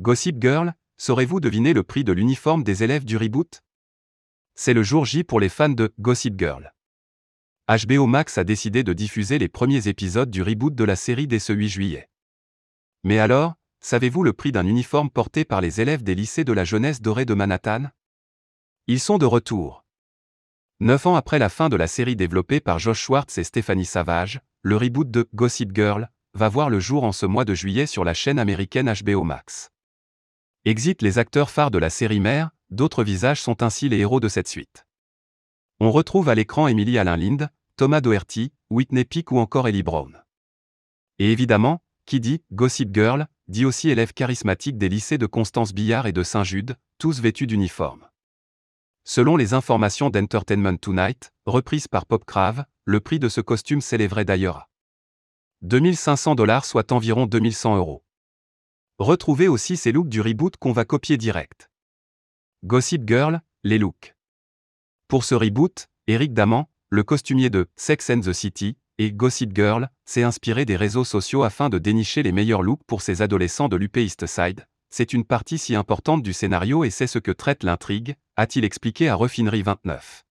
Gossip Girl, saurez-vous deviner le prix de l'uniforme des élèves du reboot? C'est le jour J pour les fans de Gossip Girl. HBO Max a décidé de diffuser les premiers épisodes du reboot de la série dès ce 8 juillet. Mais alors, savez-vous le prix d'un uniforme porté par les élèves des lycées de la jeunesse dorée de Manhattan? Ils sont de retour. Neuf ans après la fin de la série développée par Josh Schwartz et Stéphanie Savage, le reboot de Gossip Girl va voir le jour en ce mois de juillet sur la chaîne américaine HBO Max. Exit les acteurs phares de la série mère, d'autres visages sont ainsi les héros de cette suite. On retrouve à l'écran Emily Alain Lind, Thomas Doherty, Whitney Peak ou encore Ellie Brown. Et évidemment, qui dit Gossip Girl, dit aussi élèves charismatiques des lycées de Constance Billard et de Saint-Jude, tous vêtus d'uniforme. Selon les informations d'Entertainment Tonight, reprises par Popcrave, le prix de ce costume s'élèverait d'ailleurs à 2500 dollars soit environ 2100 euros. Retrouvez aussi ces looks du reboot qu'on va copier direct. Gossip Girl, les looks. Pour ce reboot, Eric Daman, le costumier de Sex and the City, et Gossip Girl, s'est inspiré des réseaux sociaux afin de dénicher les meilleurs looks pour ses adolescents de l'UP East Side. C'est une partie si importante du scénario et c'est ce que traite l'intrigue, a-t-il expliqué à Refinerie 29.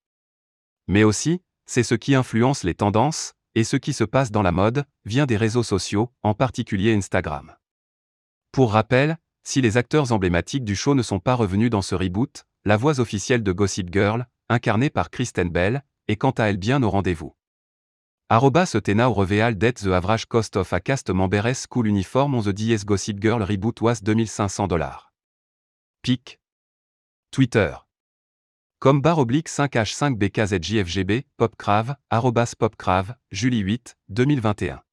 Mais aussi, c'est ce qui influence les tendances, et ce qui se passe dans la mode, vient des réseaux sociaux, en particulier Instagram. Pour rappel, si les acteurs emblématiques du show ne sont pas revenus dans ce reboot, la voix officielle de Gossip Girl, incarnée par Kristen Bell, est quant à elle bien au rendez-vous. Arrobas Tena au reveal that the average cost of a cast member's school uniform on the DS Gossip Girl reboot was 2500 dollars. Pic. Twitter. Comme barre oblique 5H5BKZJFGB, Popcrave, arrobas Popcrave, Julie 8, 2021.